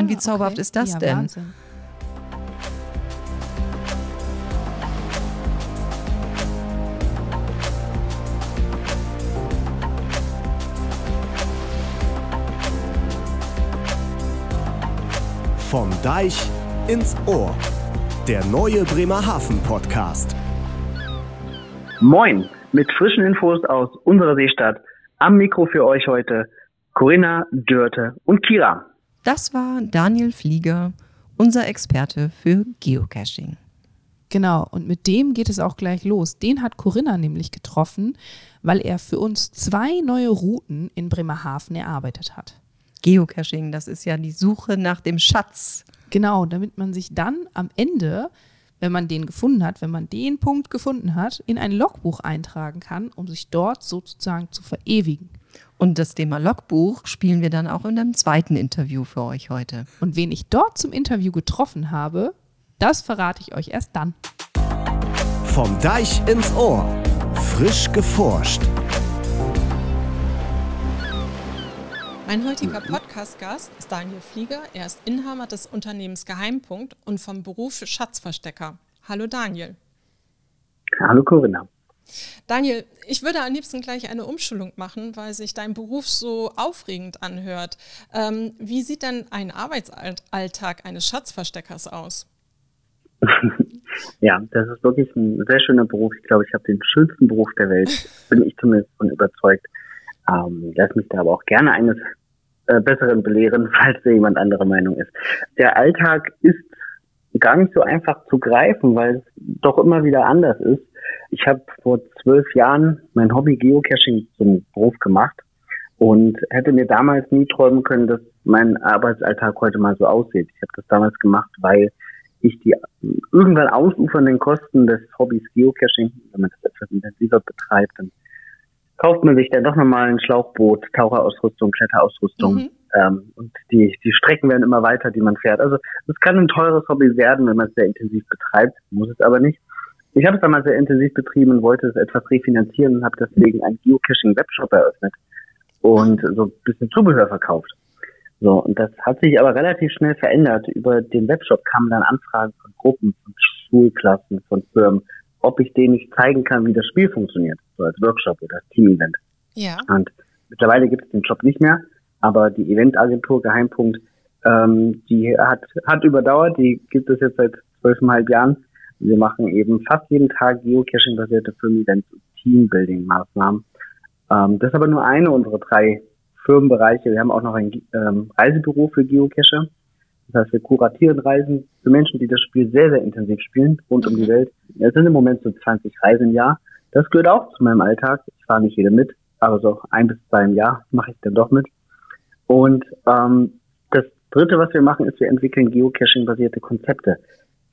meine, wie zauberhaft okay. ist das ja, denn? Wahnsinn. Vom Deich ins Ohr. Der neue Bremerhaven Podcast. Moin, mit frischen Infos aus unserer Seestadt. Am Mikro für euch heute Corinna, Dörte und Kira. Das war Daniel Flieger, unser Experte für Geocaching. Genau, und mit dem geht es auch gleich los. Den hat Corinna nämlich getroffen, weil er für uns zwei neue Routen in Bremerhaven erarbeitet hat. Geocaching, das ist ja die Suche nach dem Schatz. Genau, damit man sich dann am Ende, wenn man den gefunden hat, wenn man den Punkt gefunden hat, in ein Logbuch eintragen kann, um sich dort sozusagen zu verewigen. Und das Thema Logbuch spielen wir dann auch in einem zweiten Interview für euch heute. Und wen ich dort zum Interview getroffen habe, das verrate ich euch erst dann. Vom Deich ins Ohr. Frisch geforscht. Mein heutiger Podcast-Gast ist Daniel Flieger. Er ist Inhaber des Unternehmens Geheimpunkt und vom Beruf Schatzverstecker. Hallo Daniel. Hallo Corinna. Daniel, ich würde am liebsten gleich eine Umschulung machen, weil sich dein Beruf so aufregend anhört. Ähm, wie sieht denn ein Arbeitsalltag eines Schatzversteckers aus? ja, das ist wirklich ein sehr schöner Beruf. Ich glaube, ich habe den schönsten Beruf der Welt, bin ich zumindest von überzeugt. Ähm, lass mich da aber auch gerne eines äh, Besseren belehren, falls da jemand anderer Meinung ist. Der Alltag ist gar nicht so einfach zu greifen, weil es doch immer wieder anders ist. Ich habe vor zwölf Jahren mein Hobby Geocaching zum Beruf gemacht und hätte mir damals nie träumen können, dass mein Arbeitsalltag heute mal so aussieht. Ich habe das damals gemacht, weil ich die irgendwann ausufernden Kosten des Hobbys Geocaching, wenn man das etwas intensiver betreibt, dann kauft man sich dann doch nochmal ein Schlauchboot, Taucherausrüstung, Kletterausrüstung. Mhm. Ähm, und die, die Strecken werden immer weiter, die man fährt. Also es kann ein teures Hobby werden, wenn man es sehr intensiv betreibt, muss es aber nicht. Ich habe es damals sehr intensiv betrieben und wollte es etwas refinanzieren und habe deswegen einen Geocaching-Webshop eröffnet und so ein bisschen Zubehör verkauft. So, und das hat sich aber relativ schnell verändert. Über den Webshop kamen dann Anfragen von Gruppen, von Schulklassen, von Firmen, ob ich denen nicht zeigen kann, wie das Spiel funktioniert, so als Workshop oder als Team-Event. Ja. Und mittlerweile gibt es den Job nicht mehr, aber die Eventagentur Geheimpunkt, ähm, die hat, hat überdauert, die gibt es jetzt seit zwölfeinhalb Jahren. Wir machen eben fast jeden Tag Geocaching-basierte Firmen-Events und Teambuilding-Maßnahmen. Ähm, das ist aber nur eine unserer drei Firmenbereiche. Wir haben auch noch ein ähm, Reisebüro für Geocacher. Das heißt, wir kuratieren Reisen für Menschen, die das Spiel sehr, sehr intensiv spielen, rund mhm. um die Welt. Es sind im Moment so 20 Reisen im Jahr. Das gehört auch zu meinem Alltag. Ich fahre nicht jede mit, aber so ein bis zwei im Jahr mache ich dann doch mit. Und ähm, das Dritte, was wir machen, ist, wir entwickeln Geocaching-basierte Konzepte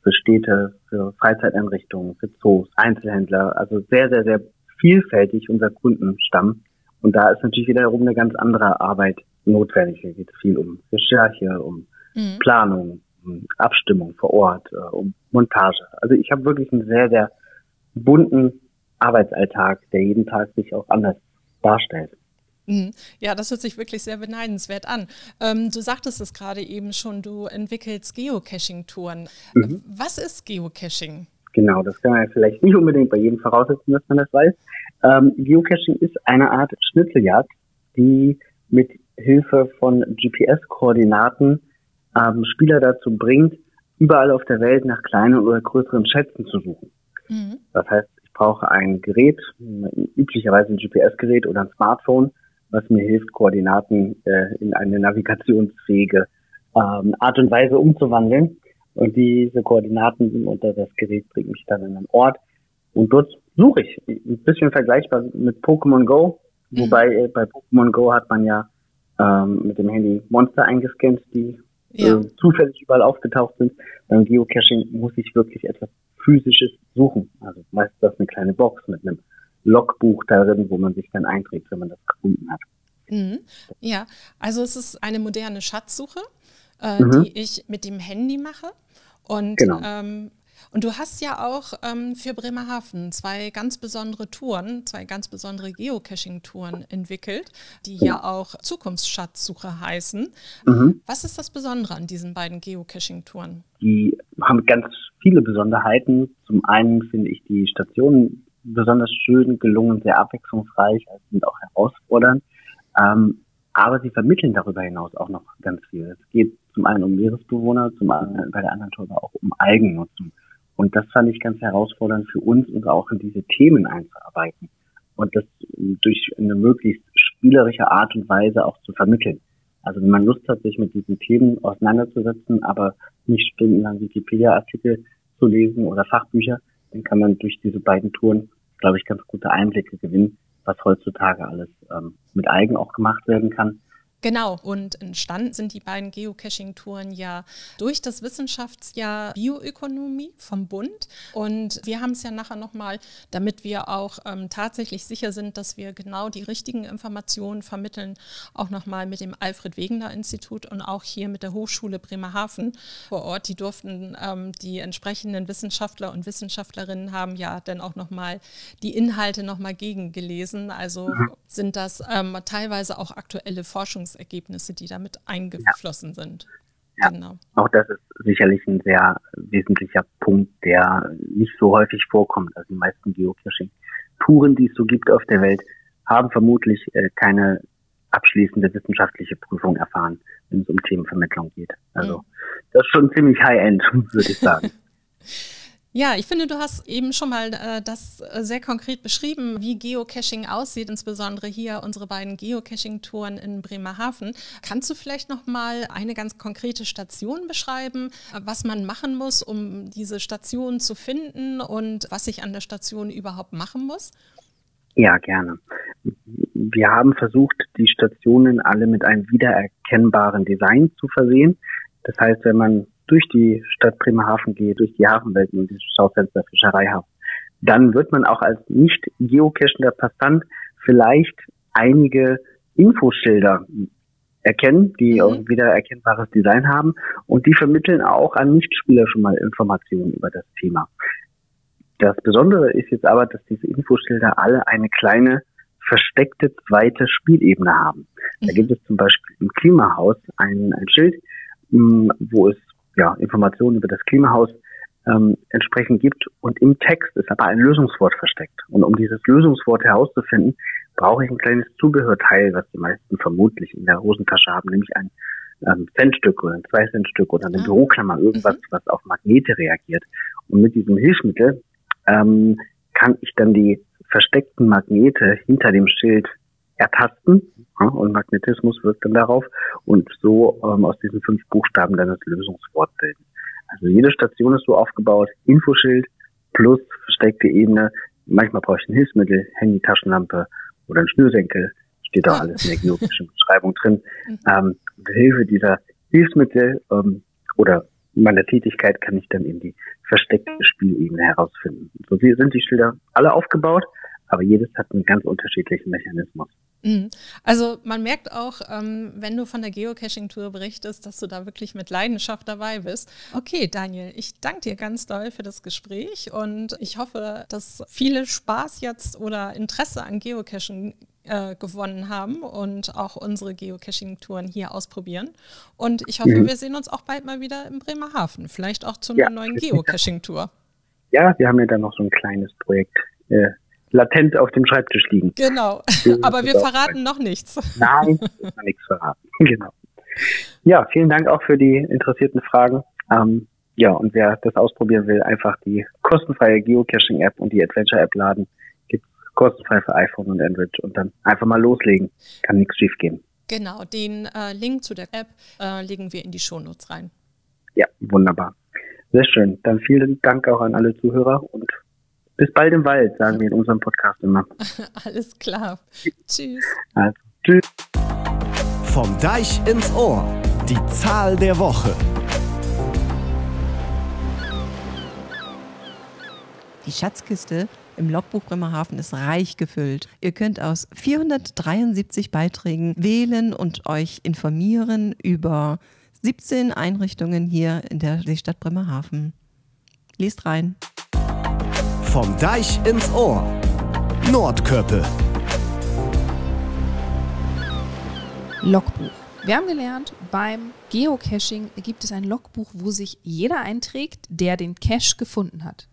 für Städte, für Freizeiteinrichtungen, für Zoos, Einzelhändler. Also sehr, sehr, sehr vielfältig unser Kundenstamm. Und da ist natürlich wiederum eine ganz andere Arbeit notwendig. Hier geht es viel um Recherche, um mhm. Planung, um Abstimmung vor Ort, äh, um Montage. Also ich habe wirklich einen sehr, sehr bunten Arbeitsalltag, der jeden Tag sich auch anders darstellt. Mhm. Ja, das hört sich wirklich sehr beneidenswert an. Ähm, du sagtest es gerade eben schon, du entwickelst Geocaching-Touren. Mhm. Was ist Geocaching? Genau, das kann man ja vielleicht nicht unbedingt bei jedem voraussetzen, dass man das weiß. Ähm, Geocaching ist eine Art Schnitzeljagd, die mit Hilfe von GPS-Koordinaten ähm, Spieler dazu bringt, überall auf der Welt nach kleinen oder größeren Schätzen zu suchen. Mhm. Das heißt, ich brauche ein Gerät, üblicherweise ein GPS-Gerät oder ein Smartphone, was mir hilft, Koordinaten äh, in eine navigationsfähige ähm, Art und Weise umzuwandeln. Und diese Koordinaten unter das Gerät bringen mich dann an einen Ort. Und dort suche ich. Ein bisschen vergleichbar mit Pokémon Go. Mhm. Wobei äh, bei Pokémon Go hat man ja ähm, mit dem Handy Monster eingescannt, die ja. äh, zufällig überall aufgetaucht sind. Beim Geocaching muss ich wirklich etwas physisches suchen. Also meistens das eine kleine Box mit einem Logbuch darin, wo man sich dann einträgt, wenn man das gefunden hat. Mhm. Ja, also es ist eine moderne Schatzsuche, äh, mhm. die ich mit dem Handy mache. Und genau. ähm, Und du hast ja auch ähm, für Bremerhaven zwei ganz besondere Touren, zwei ganz besondere Geocaching-Touren entwickelt, die ja auch Zukunftsschatzsuche heißen. Mhm. Was ist das Besondere an diesen beiden Geocaching-Touren? Die haben ganz viele Besonderheiten. Zum einen finde ich die Stationen besonders schön, gelungen, sehr abwechslungsreich, also sind auch herausfordernd. Ähm, aber sie vermitteln darüber hinaus auch noch ganz viel. Es geht zum einen um Meeresbewohner, zum anderen bei der anderen Tour aber auch um Eigennutzung. Und das fand ich ganz herausfordernd für uns, uns auch in diese Themen einzuarbeiten und das durch eine möglichst spielerische Art und Weise auch zu vermitteln. Also wenn man Lust hat, sich mit diesen Themen auseinanderzusetzen, aber nicht stundenlang Wikipedia-Artikel zu lesen oder Fachbücher, dann kann man durch diese beiden Touren, glaube ich, ganz gute Einblicke gewinnen, was heutzutage alles ähm, mit Eigen auch gemacht werden kann Genau, und entstanden sind die beiden Geocaching-Touren ja durch das Wissenschaftsjahr Bioökonomie vom Bund. Und wir haben es ja nachher nochmal, damit wir auch ähm, tatsächlich sicher sind, dass wir genau die richtigen Informationen vermitteln, auch nochmal mit dem Alfred-Wegener-Institut und auch hier mit der Hochschule Bremerhaven vor Ort. Die durften ähm, die entsprechenden Wissenschaftler und Wissenschaftlerinnen haben ja dann auch nochmal die Inhalte nochmal gegengelesen. Also mhm. sind das ähm, teilweise auch aktuelle Forschungs Forschungsergebnisse, die damit eingeflossen ja. sind. Ja, genau. auch das ist sicherlich ein sehr wesentlicher Punkt, der nicht so häufig vorkommt. Also die meisten Geocaching-Touren, die es so gibt auf der Welt, haben vermutlich äh, keine abschließende wissenschaftliche Prüfung erfahren, wenn es um Themenvermittlung geht. Also mhm. das ist schon ziemlich High-End, würde ich sagen. Ja, ich finde, du hast eben schon mal äh, das äh, sehr konkret beschrieben, wie Geocaching aussieht, insbesondere hier unsere beiden Geocaching-Touren in Bremerhaven. Kannst du vielleicht noch mal eine ganz konkrete Station beschreiben, was man machen muss, um diese Station zu finden und was ich an der Station überhaupt machen muss? Ja, gerne. Wir haben versucht, die Stationen alle mit einem wiedererkennbaren Design zu versehen. Das heißt, wenn man durch die Stadt Bremerhaven gehe, durch die Hafenwelten und das Schaufenster Fischereihafen, dann wird man auch als nicht geocachender Passant vielleicht einige Infoschilder erkennen, die mhm. auch wieder erkennbares Design haben und die vermitteln auch an Nichtspieler schon mal Informationen über das Thema. Das Besondere ist jetzt aber, dass diese Infoschilder alle eine kleine versteckte zweite Spielebene haben. Da mhm. gibt es zum Beispiel im Klimahaus ein, ein Schild, wo es ja, Informationen über das Klimahaus ähm, entsprechend gibt. Und im Text ist aber ein Lösungswort versteckt. Und um dieses Lösungswort herauszufinden, brauche ich ein kleines Zubehörteil, was die meisten vermutlich in der Hosentasche haben, nämlich ein ähm, Centstück oder ein Zwei-Cent-Stück oder eine ah. Büroklammer, irgendwas, mhm. was auf Magnete reagiert. Und mit diesem Hilfsmittel ähm, kann ich dann die versteckten Magnete hinter dem Schild ertasten ja, und Magnetismus wirkt dann darauf und so ähm, aus diesen fünf Buchstaben dann das Lösungswort bilden. Also jede Station ist so aufgebaut, Infoschild plus versteckte Ebene. Manchmal brauche ich ein Hilfsmittel, Handy, Taschenlampe oder ein Schnürsenkel. Steht da alles in der geografischen Beschreibung drin. Mhm. Ähm, mit Hilfe dieser Hilfsmittel ähm, oder meiner Tätigkeit kann ich dann eben die versteckte Spielebene herausfinden. So sind die Schilder alle aufgebaut, aber jedes hat einen ganz unterschiedlichen Mechanismus. Mhm. Also man merkt auch, ähm, wenn du von der Geocaching-Tour berichtest, dass du da wirklich mit Leidenschaft dabei bist. Okay, Daniel, ich danke dir ganz doll für das Gespräch und ich hoffe, dass viele Spaß jetzt oder Interesse an Geocaching äh, gewonnen haben und auch unsere Geocaching-Touren hier ausprobieren. Und ich hoffe, mhm. wir sehen uns auch bald mal wieder in Bremerhaven, vielleicht auch zu einer ja. neuen Geocaching-Tour. Ja, wir haben ja dann noch so ein kleines Projekt. Äh, latent auf dem Schreibtisch liegen. Genau, aber wir verraten noch nichts. Nein, nichts verraten. Genau. Ja, vielen Dank auch für die interessierten Fragen. Ähm, ja, und wer das ausprobieren will, einfach die kostenfreie Geocaching-App und die Adventure-App laden. Gibt kostenfrei für iPhone und Android und dann einfach mal loslegen. Kann nichts schief gehen. Genau, den äh, Link zu der App äh, legen wir in die Shownotes rein. Ja, wunderbar. Sehr schön. Dann vielen Dank auch an alle Zuhörer und bis bald im Wald, sagen wir in unserem Podcast immer. Alles klar. tschüss. Also, tschüss. Vom Deich ins Ohr. Die Zahl der Woche. Die Schatzkiste im Logbuch Bremerhaven ist reich gefüllt. Ihr könnt aus 473 Beiträgen wählen und euch informieren über 17 Einrichtungen hier in der Stadt Bremerhaven. Lest rein. Vom Deich ins Ohr. Nordkörpe. Logbuch. Wir haben gelernt, beim Geocaching gibt es ein Logbuch, wo sich jeder einträgt, der den Cache gefunden hat.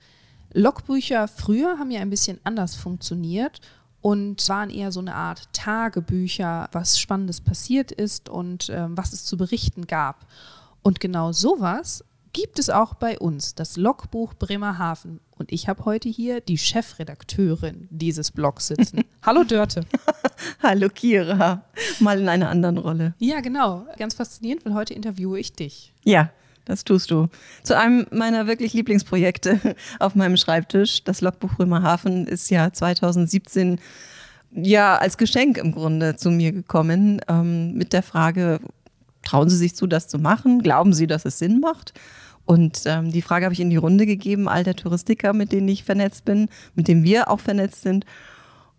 Logbücher früher haben ja ein bisschen anders funktioniert und waren eher so eine Art Tagebücher, was Spannendes passiert ist und ähm, was es zu berichten gab. Und genau sowas gibt es auch bei uns, das Logbuch Bremerhaven. Und ich habe heute hier die Chefredakteurin dieses Blogs sitzen. Hallo Dörte. Hallo Kira. Mal in einer anderen Rolle. Ja, genau. Ganz faszinierend, weil heute interviewe ich dich. Ja, das tust du. Zu einem meiner wirklich Lieblingsprojekte auf meinem Schreibtisch. Das Logbuch Bremerhaven ist ja 2017 ja als Geschenk im Grunde zu mir gekommen ähm, mit der Frage, trauen Sie sich zu, das zu machen? Glauben Sie, dass es Sinn macht? Und ähm, die Frage habe ich in die Runde gegeben, all der Touristiker, mit denen ich vernetzt bin, mit denen wir auch vernetzt sind.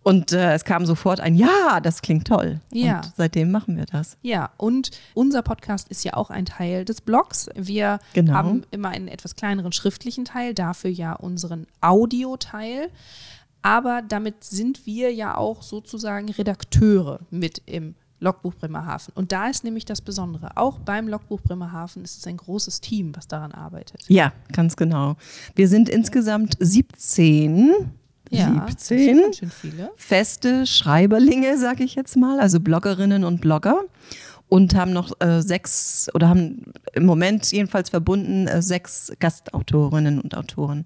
Und äh, es kam sofort ein Ja, das klingt toll. Ja. Und seitdem machen wir das. Ja, und unser Podcast ist ja auch ein Teil des Blogs. Wir Genau. haben immer einen etwas kleineren schriftlichen Teil, dafür ja unseren Audioteil. Aber damit sind wir ja auch sozusagen Redakteure mit im Logbuch Bremerhaven. Und da ist nämlich das Besondere. Auch beim Logbuch Bremerhaven ist es ein großes Team, was daran arbeitet. Ja, ganz genau. Wir sind insgesamt 17. Ja, das sind 17 ganz schön viele. feste Schreiberlinge, sage ich jetzt mal, also Bloggerinnen und Blogger. Und haben noch äh, sechs oder haben im Moment jedenfalls verbunden äh, sechs Gastautorinnen und Autoren.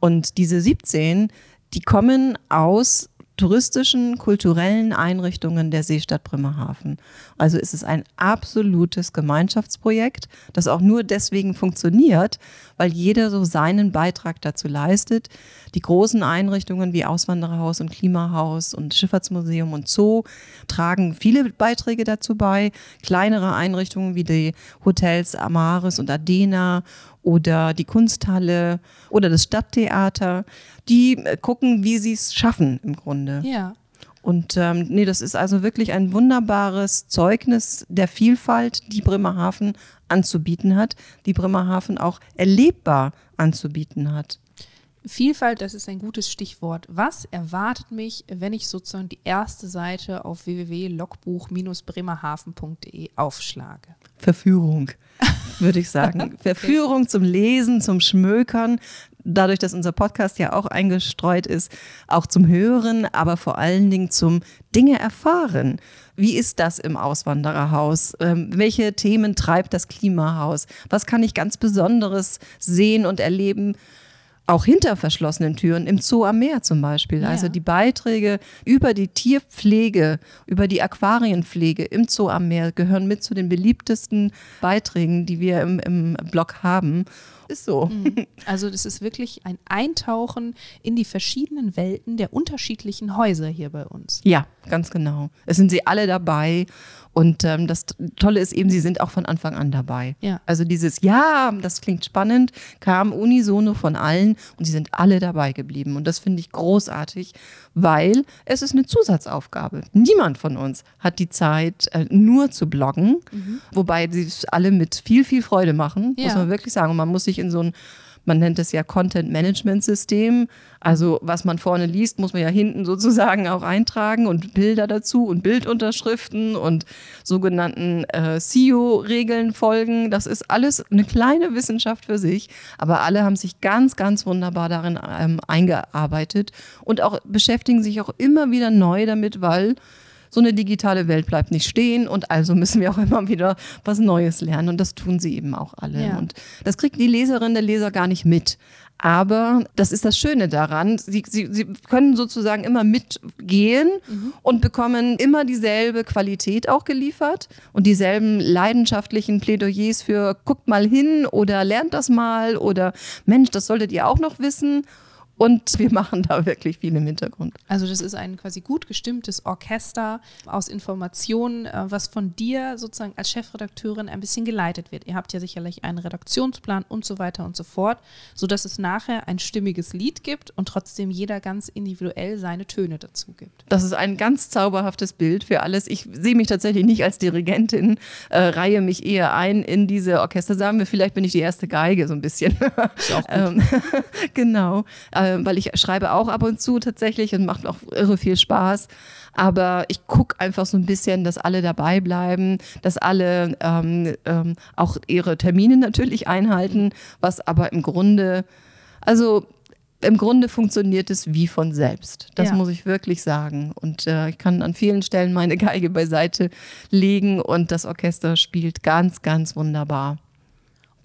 Und diese 17, die kommen aus touristischen, kulturellen Einrichtungen der Seestadt Bremerhaven. Also ist es ein absolutes Gemeinschaftsprojekt, das auch nur deswegen funktioniert, weil jeder so seinen Beitrag dazu leistet. Die großen Einrichtungen wie Auswandererhaus und Klimahaus und Schifffahrtsmuseum und Zoo tragen viele Beiträge dazu bei. Kleinere Einrichtungen wie die Hotels Amaris und Adena oder die Kunsthalle oder das Stadttheater, die äh, gucken, wie sie es schaffen im Grunde. Ja. Und ähm, nee, das ist also wirklich ein wunderbares Zeugnis der Vielfalt, die Bremerhaven anzubieten hat, die Bremerhaven auch erlebbar anzubieten hat. Vielfalt, das ist ein gutes Stichwort. Was erwartet mich, wenn ich sozusagen die erste Seite auf www.logbuch-bremerhaven.de aufschlage? Verführung, würde ich sagen. Verführung zum Lesen, zum Schmökern. Dadurch, dass unser Podcast ja auch eingestreut ist, auch zum Hören, aber vor allen Dingen zum Dinge erfahren. Wie ist das im Auswandererhaus? Ähm, welche Themen treibt das Klimahaus? Was kann ich ganz Besonderes sehen und erleben? Auch hinter verschlossenen Türen, im Zoo am Meer zum Beispiel. Ja. Also die Beiträge über die Tierpflege, über die Aquarienpflege im Zoo am Meer gehören mit zu den beliebtesten Beiträgen, die wir im, im Blog haben. Ist so. Also das ist wirklich ein Eintauchen in die verschiedenen Welten der unterschiedlichen Häuser hier bei uns. Ja, ganz genau. Es sind sie alle dabei. Und ähm, das Tolle ist eben, sie sind auch von Anfang an dabei. Ja. Also dieses Ja, das klingt spannend, kam unisono von allen und sie sind alle dabei geblieben. Und das finde ich großartig, weil es ist eine Zusatzaufgabe. Niemand von uns hat die Zeit, äh, nur zu bloggen, wobei sie es alle mit viel, viel Freude machen, muss Ja. man wirklich sagen. Und man muss sich in so ein man nennt es ja Content Management System. Also was man vorne liest, muss man ja hinten sozusagen auch eintragen und Bilder dazu und Bildunterschriften und sogenannten äh, SEO-Regeln folgen. Das ist alles eine kleine Wissenschaft für sich, aber alle haben sich ganz, ganz wunderbar darin ähm, eingearbeitet und auch beschäftigen sich auch immer wieder neu damit, weil so eine digitale Welt bleibt nicht stehen und also müssen wir auch immer wieder was Neues lernen und das tun sie eben auch alle. Ja. Und das kriegt die Leserin, der Leser gar nicht mit. Aber das ist das Schöne daran. Sie, sie, sie können sozusagen immer mitgehen und bekommen immer dieselbe Qualität auch geliefert und dieselben leidenschaftlichen Plädoyers für guckt mal hin oder lernt das mal oder Mensch, das solltet ihr auch noch wissen. Und wir machen da wirklich viel im Hintergrund. Also das ist ein quasi gut gestimmtes Orchester aus Informationen, äh, was von dir sozusagen als Chefredakteurin ein bisschen geleitet wird. Ihr habt ja sicherlich einen Redaktionsplan und so weiter und so fort, sodass es nachher ein stimmiges Lied gibt und trotzdem jeder ganz individuell seine Töne dazu gibt. Das ist ein ganz zauberhaftes Bild für alles. Ich sehe mich tatsächlich nicht als Dirigentin, äh, reihe mich eher ein in diese Orchester. Sagen wir, vielleicht bin ich die erste Geige so ein bisschen. Ist auch gut. Ähm, genau, äh, weil ich schreibe auch ab und zu tatsächlich und macht auch irre viel Spaß. Aber ich gucke einfach so ein bisschen, dass alle dabei bleiben, dass alle ähm, ähm, auch ihre Termine natürlich einhalten, was aber im Grunde, also im Grunde funktioniert es wie von selbst. Das Ja. muss ich wirklich sagen. Und äh, ich kann an vielen Stellen meine Geige beiseite legen und das Orchester spielt ganz, ganz wunderbar.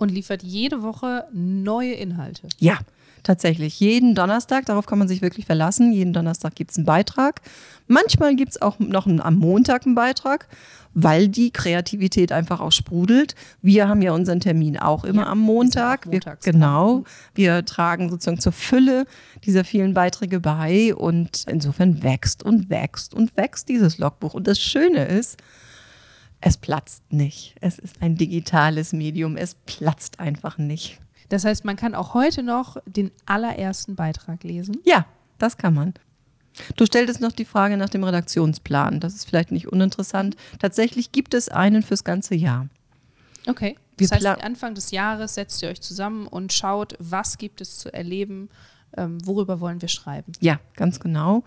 Und liefert jede Woche neue Inhalte. Ja, tatsächlich. Jeden Donnerstag, darauf kann man sich wirklich verlassen. Jeden Donnerstag gibt es einen Beitrag. Manchmal gibt es auch noch einen, am Montag einen Beitrag, weil die Kreativität einfach auch sprudelt. Wir haben ja unseren Termin auch immer Ja, am Montag. auch Wir, dran. genau. Wir tragen sozusagen zur Fülle dieser vielen Beiträge bei und insofern wächst und wächst und wächst dieses Logbuch. Und das Schöne ist, es platzt nicht. Es ist ein digitales Medium. Es platzt einfach nicht. Das heißt, man kann auch heute noch den allerersten Beitrag lesen. Ja, das kann man. Du stelltest noch die Frage nach dem Redaktionsplan. Das ist vielleicht nicht uninteressant. Tatsächlich gibt es einen fürs ganze Jahr. Okay. Das heißt, Anfang des Jahres setzt ihr euch zusammen und schaut, was gibt es zu erleben, ähm, worüber wollen wir schreiben. Ja, ganz genau.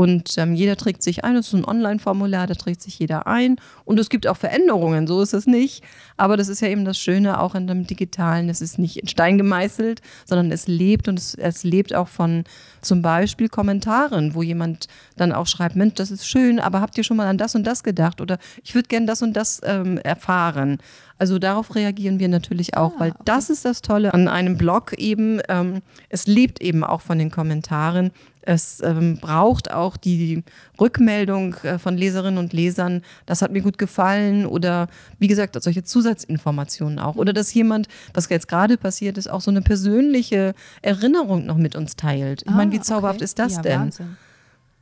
Und ähm, jeder trägt sich ein. Das ist ein Online-Formular, da trägt sich jeder ein. Und es gibt auch Veränderungen, so ist es nicht. Aber das ist ja eben das Schöne auch in dem Digitalen. Es ist nicht in Stein gemeißelt, sondern es lebt und es, es lebt auch von zum Beispiel Kommentaren, wo jemand dann auch schreibt, Mensch, das ist schön, aber habt ihr schon mal an das und das gedacht? Oder ich würde gern das und das ähm, erfahren. Also darauf reagieren wir natürlich auch, weil das ist das Tolle an einem Blog eben. Ähm, es lebt eben auch von den Kommentaren. Es ähm, braucht auch die Rückmeldung äh, von Leserinnen und Lesern, das hat mir gut gefallen oder wie gesagt, solche Zusatzinformationen auch. Oder dass jemand, was jetzt gerade passiert ist, auch so eine persönliche Erinnerung noch mit uns teilt. Ich meine, wie Ah, zauberhaft okay. ist das ja, denn? Wahnsinn.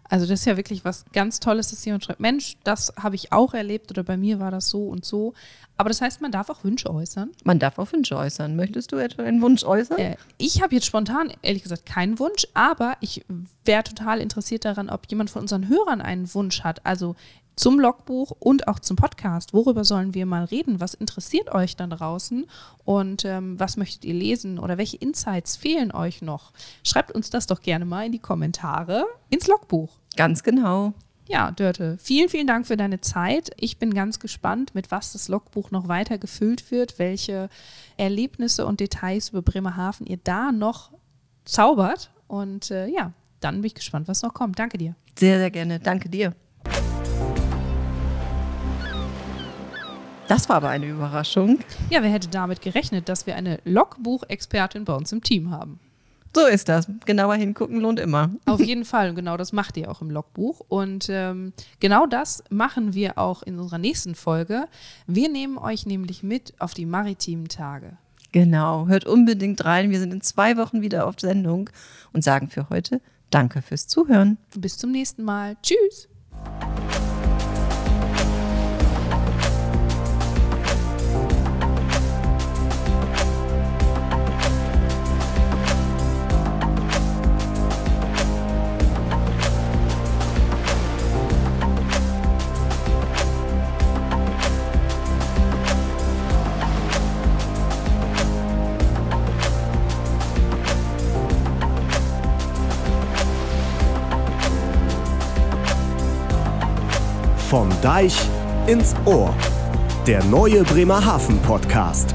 Also das ist ja wirklich was ganz Tolles, dass jemand schreibt, Mensch, das habe ich auch erlebt oder bei mir war das so und so. Aber das heißt, man darf auch Wünsche äußern. Man darf auch Wünsche äußern. Möchtest du etwa einen Wunsch äußern? Äh, ich habe jetzt spontan, ehrlich gesagt, keinen Wunsch, aber ich wäre total interessiert daran, ob jemand von unseren Hörern einen Wunsch hat. Also zum Logbuch und auch zum Podcast. Worüber sollen wir mal reden? Was interessiert euch da draußen? Und ähm, was möchtet ihr lesen? Oder welche Insights fehlen euch noch? Schreibt uns das doch gerne mal in die Kommentare ins Logbuch. Ganz genau. Ja, Dörte, vielen, vielen Dank für deine Zeit. Ich bin ganz gespannt, mit was das Logbuch noch weiter gefüllt wird, welche Erlebnisse und Details über Bremerhaven ihr da noch zaubert. Und äh, ja, dann bin ich gespannt, was noch kommt. Danke dir. Sehr, sehr gerne. Danke dir. Das war aber eine Überraschung. Ja, wer hätte damit gerechnet, dass wir eine Logbuchexpertin bei uns im Team haben? So ist das. Genauer hingucken lohnt immer. Auf jeden Fall. Und genau das macht ihr auch im Logbuch. Und ähm, genau das machen wir auch in unserer nächsten Folge. Wir nehmen euch nämlich mit auf die maritimen Tage. Genau. Hört unbedingt rein. Wir sind in zwei Wochen wieder auf Sendung und sagen für heute Danke fürs Zuhören. Bis zum nächsten Mal. Tschüss. Vom Deich ins Ohr. Der neue Bremerhaven Podcast.